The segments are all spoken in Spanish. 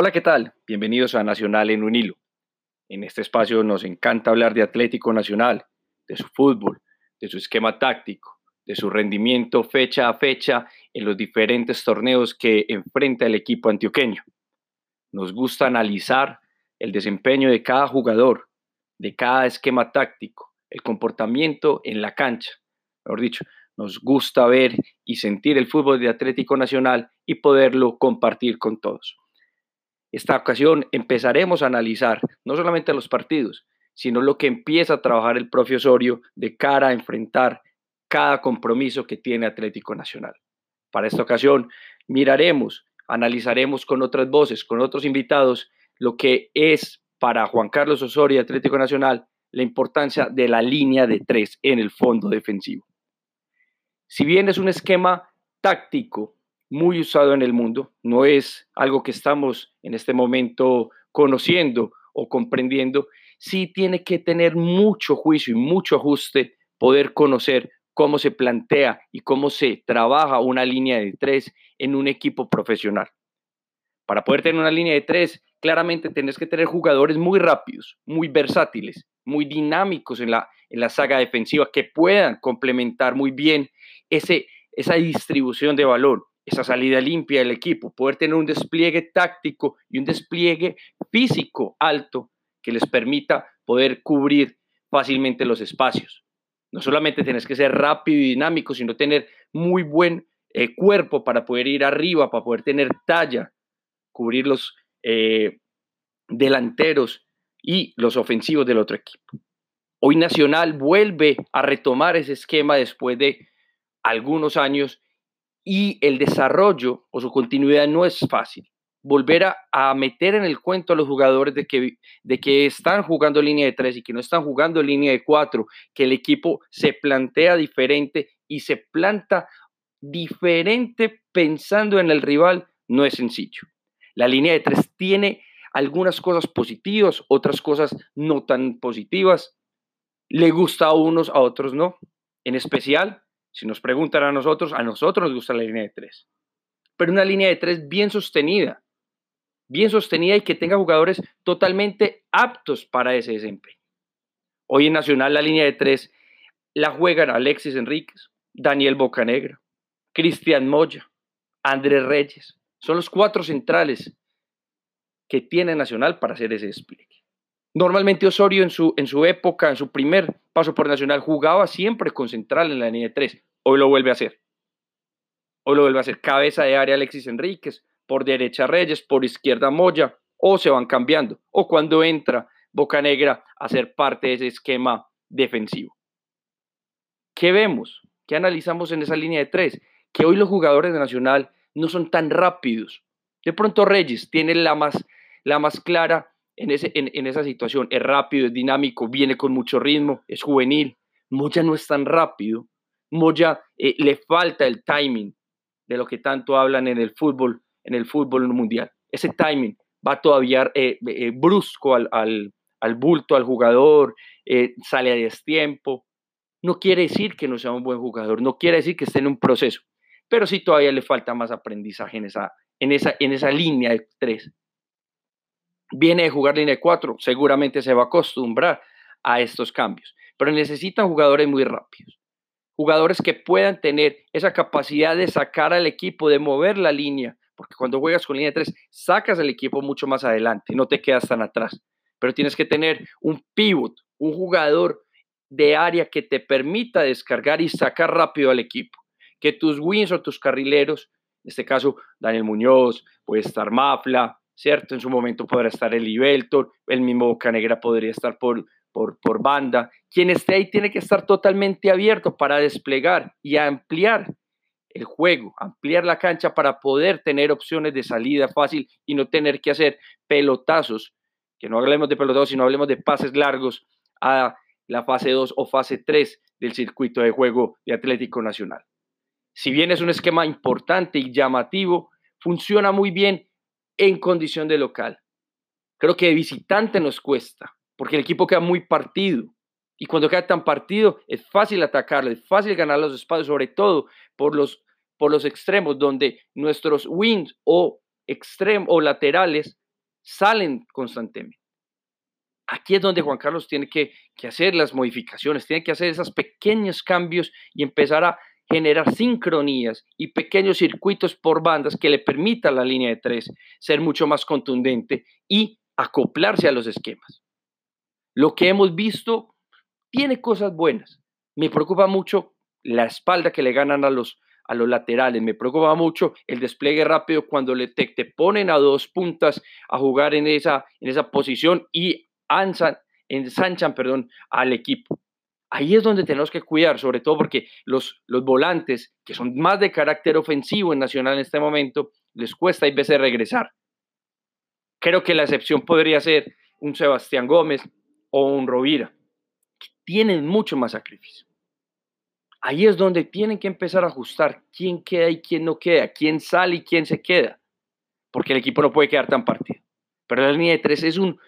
Hola, ¿qué tal? Bienvenidos a Nacional en un hilo. En este espacio nos encanta hablar de Atlético Nacional, de su fútbol, de su esquema táctico, de su rendimiento fecha a fecha en los diferentes torneos que enfrenta el equipo antioqueño. Nos gusta analizar el desempeño de cada jugador, de cada esquema táctico, el comportamiento en la cancha. Mejor dicho, nos gusta ver y sentir el fútbol de Atlético Nacional y poderlo compartir con todos. Esta ocasión empezaremos a analizar no solamente los partidos, sino lo que empieza a trabajar el profesorio de cara a enfrentar cada compromiso que tiene Atlético Nacional. Para esta ocasión miraremos, analizaremos con otras voces, con otros invitados, lo que es para Juan Carlos Osorio y Atlético Nacional la importancia de la línea de tres en el fondo defensivo. Si bien es un esquema táctico muy usado en el mundo, no es algo que estamos en este momento conociendo o comprendiendo, sí tiene que tener mucho juicio y mucho ajuste, poder conocer cómo se plantea y cómo se trabaja una línea de tres en un equipo profesional. Para poder tener una línea de tres, claramente tienes que tener jugadores muy rápidos, muy versátiles, muy dinámicos en la, en la saga defensiva, que puedan complementar muy bien ese, esa distribución de valor esa salida limpia del equipo, poder tener un despliegue táctico y un despliegue físico alto que les permita poder cubrir fácilmente los espacios. No solamente tienes que ser rápido y dinámico, sino tener muy buen eh, cuerpo para poder ir arriba, para poder tener talla, cubrir los eh, delanteros y los ofensivos del otro equipo. Hoy Nacional vuelve a retomar ese esquema después de algunos años y el desarrollo o su continuidad no es fácil. Volver a, meter en el cuento a los jugadores de que, de que están jugando línea de tres y que no están jugando línea de cuatro, que el equipo se plantea diferente y se planta diferente pensando en el rival, no es sencillo. La línea de tres tiene algunas cosas positivas, otras cosas no tan positivas. Le gusta a unos, a otros no. En especial, si nos preguntan a nosotros, a nosotros nos gusta la línea de tres. Pero una línea de tres bien sostenida, bien sostenida y que tenga jugadores totalmente aptos para ese desempeño. Hoy en Nacional la línea de tres la juegan Alexis Enríquez, Daniel Bocanegra, Cristian Moya, Andrés Reyes. Son los cuatro centrales que tiene Nacional para hacer ese despliegue. Normalmente Osorio en su, en su época, en su primer paso por Nacional, jugaba siempre con central en la línea de tres. Hoy lo vuelve a hacer. Hoy lo vuelve a hacer. Cabeza de área Alexis Enríquez, por derecha Reyes, por izquierda Moya, o se van cambiando. O cuando entra Boca Negra a ser parte de ese esquema defensivo. ¿Qué vemos? ¿Qué analizamos en esa línea de tres? Que hoy los jugadores de Nacional no son tan rápidos. De pronto Reyes tiene la más, la más clara en, ese, en, esa situación. Es rápido, es dinámico, viene con mucho ritmo, es juvenil. Moya no es tan rápido. Moya eh, le falta el timing de lo que tanto hablan en el fútbol, en el fútbol mundial. Ese timing va todavía eh, eh, brusco al, al, al, bulto, al jugador, sale a destiempo. No quiere decir que no sea un buen jugador, no quiere decir que esté en un proceso, pero sí todavía le falta más aprendizaje en esa, en esa, en esa línea de tres viene de jugar línea de 4, seguramente se va a acostumbrar a estos cambios, pero necesitan jugadores muy rápidos, jugadores que puedan tener esa capacidad de sacar al equipo, de mover la línea, porque cuando juegas con línea de 3, sacas al equipo mucho más adelante, no te quedas tan atrás, pero tienes que tener un pivot, un jugador de área que te permita descargar y sacar rápido al equipo, que tus wins o tus carrileros, en este caso Daniel Muñoz, puede estar Mafla, ¿cierto? En su momento podrá estar el Ibeltor, el mismo Bocanegra podría estar por, por, por banda. Quien esté ahí tiene que estar totalmente abierto para desplegar y ampliar el juego, ampliar la cancha para poder tener opciones de salida fácil y no tener que hacer pelotazos, que no hablemos de pelotazos, sino hablemos de pases largos a la fase 2 o fase 3 del circuito de juego de Atlético Nacional. Si bien es un esquema importante y llamativo, funciona muy bien en condición de local. Creo que de visitante nos cuesta, porque el equipo queda muy partido. Y cuando queda tan partido, es fácil atacarlo, es fácil ganar los espacios, sobre todo por los, por los extremos, donde nuestros wings o, extremos o laterales salen constantemente. Aquí es donde Juan Carlos tiene que, hacer las modificaciones, tiene que hacer esos pequeños cambios y empezar a generar sincronías y pequeños circuitos por bandas que le permitan a la línea de tres ser mucho más contundente y acoplarse a los esquemas. Lo que hemos visto tiene cosas buenas. Me preocupa mucho la espalda que le ganan a los, a los laterales. Me preocupa mucho el despliegue rápido cuando le te, ponen a dos puntas a jugar en esa, en esa posición y ensanchan perdón, al equipo. Ahí es donde tenemos que cuidar, sobre todo porque los, los volantes, que son más de carácter ofensivo en Nacional en este momento, les cuesta a veces regresar. Creo que la excepción podría ser un Sebastián Gómez o un Rovira, que tienen mucho más sacrificio. Ahí es donde tienen que empezar a ajustar quién queda y quién no queda, quién sale y quién se queda, porque el equipo no puede quedar tan partido. Pero la línea de tres es un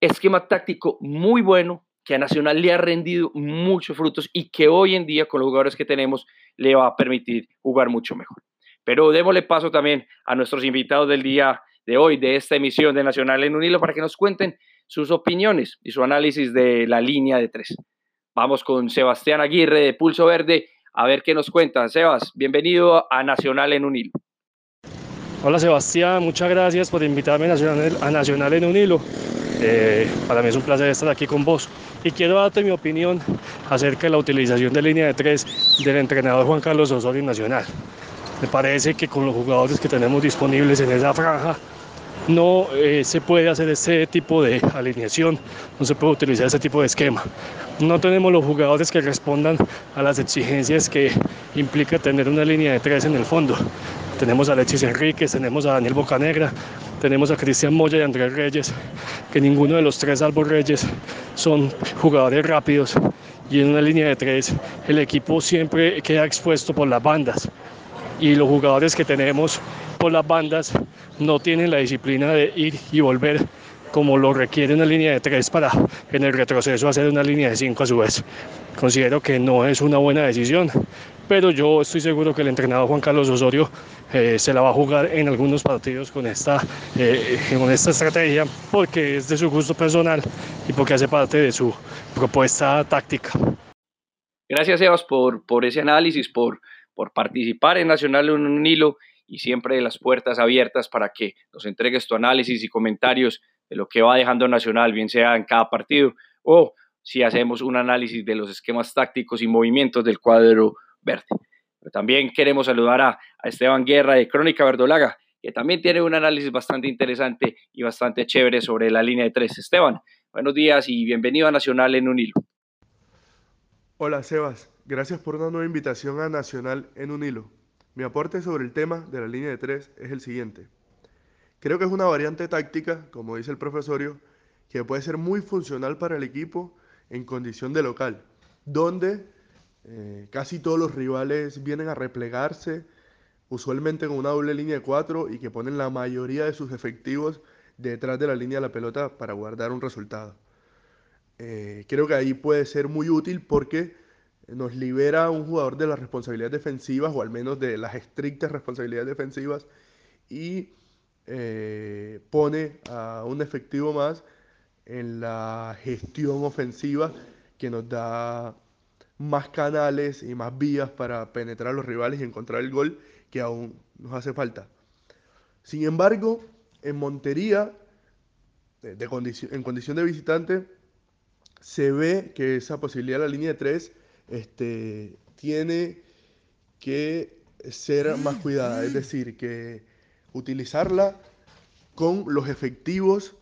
esquema táctico muy bueno que a Nacional le ha rendido muchos frutos y que hoy en día con los jugadores que tenemos le va a permitir jugar mucho mejor. Pero démosle paso también a nuestros invitados del día de hoy, de esta emisión de Nacional en un hilo, para que nos cuenten sus opiniones y su análisis de la línea de tres. Vamos con Sebastián Aguirre de Pulso Verde a ver qué nos cuentan. Sebas, bienvenido a Nacional en un hilo. Hola Sebastián, muchas gracias por invitarme a Nacional en un hilo. Eh, para mí es un placer estar aquí con vos y quiero darte mi opinión acerca de la utilización de línea de tres del entrenador Juan Carlos Osorio Nacional. Me parece que con los jugadores que tenemos disponibles en esa franja no eh, se puede hacer ese tipo de alineación, no se puede utilizar ese tipo de esquema. No tenemos los jugadores que respondan a las exigencias que implica tener una línea de tres en el fondo. Tenemos a Alexis Enríquez, tenemos a Daniel Bocanegra, tenemos a Cristian Moya y Andrés Reyes, que ninguno de los tres, salvo Reyes, son jugadores rápidos. Y en una línea de tres, el equipo siempre queda expuesto por las bandas. Y los jugadores que tenemos por las bandas no tienen la disciplina de ir y volver como lo requiere una línea de tres para en el retroceso hacer una línea de cinco a su vez. Considero que no es una buena decisión, pero yo estoy seguro que el entrenador Juan Carlos Osorio eh, se la va a jugar en algunos partidos con esta, eh, con esta estrategia porque es de su gusto personal y porque hace parte de su propuesta táctica. Gracias, Sebas, por, por ese análisis, por, por participar en Nacional en un hilo y siempre las puertas abiertas para que nos entregues tu análisis y comentarios de lo que va dejando Nacional, bien sea en cada partido o si hacemos un análisis de los esquemas tácticos y movimientos del cuadro verde. También queremos saludar a, Esteban Guerra de Crónica Verdolaga, que también tiene un análisis bastante interesante y bastante chévere sobre la línea de tres. Esteban, buenos días y bienvenido a Nacional en un hilo. Hola Sebas, gracias por una nueva invitación a Nacional en un hilo. Mi aporte sobre el tema de la línea de tres es el siguiente. Creo que es una variante táctica, como dice el profesorio, que puede ser muy funcional para el equipo en condición de local, donde eh, casi todos los rivales vienen a replegarse, usualmente con una doble línea de cuatro y que ponen la mayoría de sus efectivos detrás de la línea de la pelota para guardar un resultado. Eh, creo que ahí puede ser muy útil porque nos libera a un jugador de las responsabilidades defensivas o al menos de las estrictas responsabilidades defensivas y eh, pone a un efectivo más en la gestión ofensiva que nos da más canales y más vías para penetrar a los rivales y encontrar el gol que aún nos hace falta. Sin embargo, en Montería, en condición de visitante, se ve que esa posibilidad de la línea de tres este, tiene que ser más cuidada, es decir, que utilizarla con los efectivos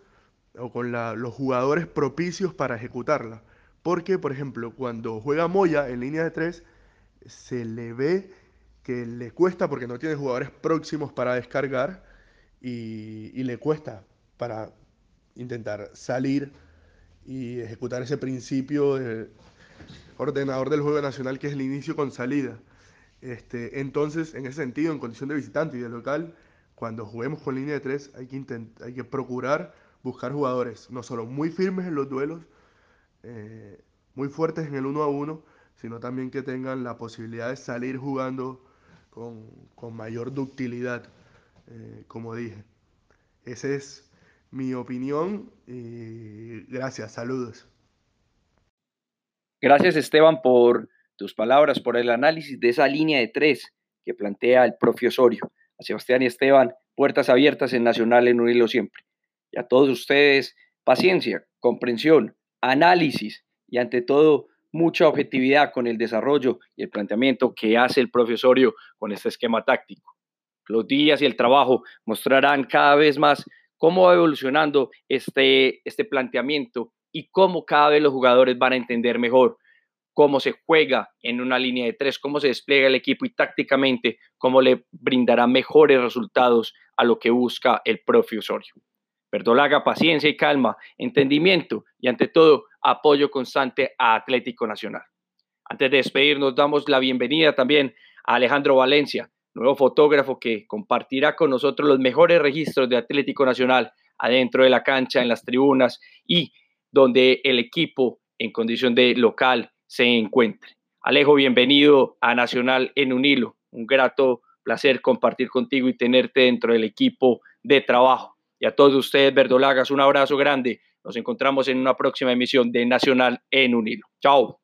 o con los jugadores propicios para ejecutarla. Porque, por ejemplo, cuando juega Moya en línea de tres, se le ve que le cuesta porque no tiene jugadores próximos para descargar y, le cuesta para intentar salir y ejecutar ese principio de ordenador del juego nacional que es el inicio con salida. Este, entonces, en ese sentido, en condición de visitante y de local, cuando juguemos con línea de tres, hay que, hay que procurar buscar jugadores no solo muy firmes en los duelos, eh, muy fuertes en el uno a uno, sino también que tengan la posibilidad de salir jugando con, mayor ductilidad, eh, como dije. Ese es mi opinión. Eh, gracias, saludos. Gracias Esteban por tus palabras, por el análisis de esa línea de tres que plantea el propio. A Sebastián y Esteban, puertas abiertas en Nacional en un hilo siempre. Y a todos ustedes, paciencia, comprensión, análisis y ante todo mucha objetividad con el desarrollo y el planteamiento que hace el profesorio con este esquema táctico. Los días y el trabajo mostrarán cada vez más cómo va evolucionando este, este planteamiento y cómo cada vez los jugadores van a entender mejor cómo se juega en una línea de tres, cómo se despliega el equipo y tácticamente cómo le brindará mejores resultados a lo que busca el propio Osorio. Verdolaga, paciencia y calma, entendimiento y ante todo apoyo constante a Atlético Nacional. Antes de despedirnos, damos la bienvenida también a Alejandro Valencia, nuevo fotógrafo que compartirá con nosotros los mejores registros de Atlético Nacional adentro de la cancha, en las tribunas y donde el equipo en condición de local se encuentre. Alejo, bienvenido a Nacional en un hilo. Un grato placer compartir contigo y tenerte dentro del equipo de trabajo. Y a todos ustedes, verdolagas, un abrazo grande. Nos encontramos en una próxima emisión de Nacional en un hilo. Chao.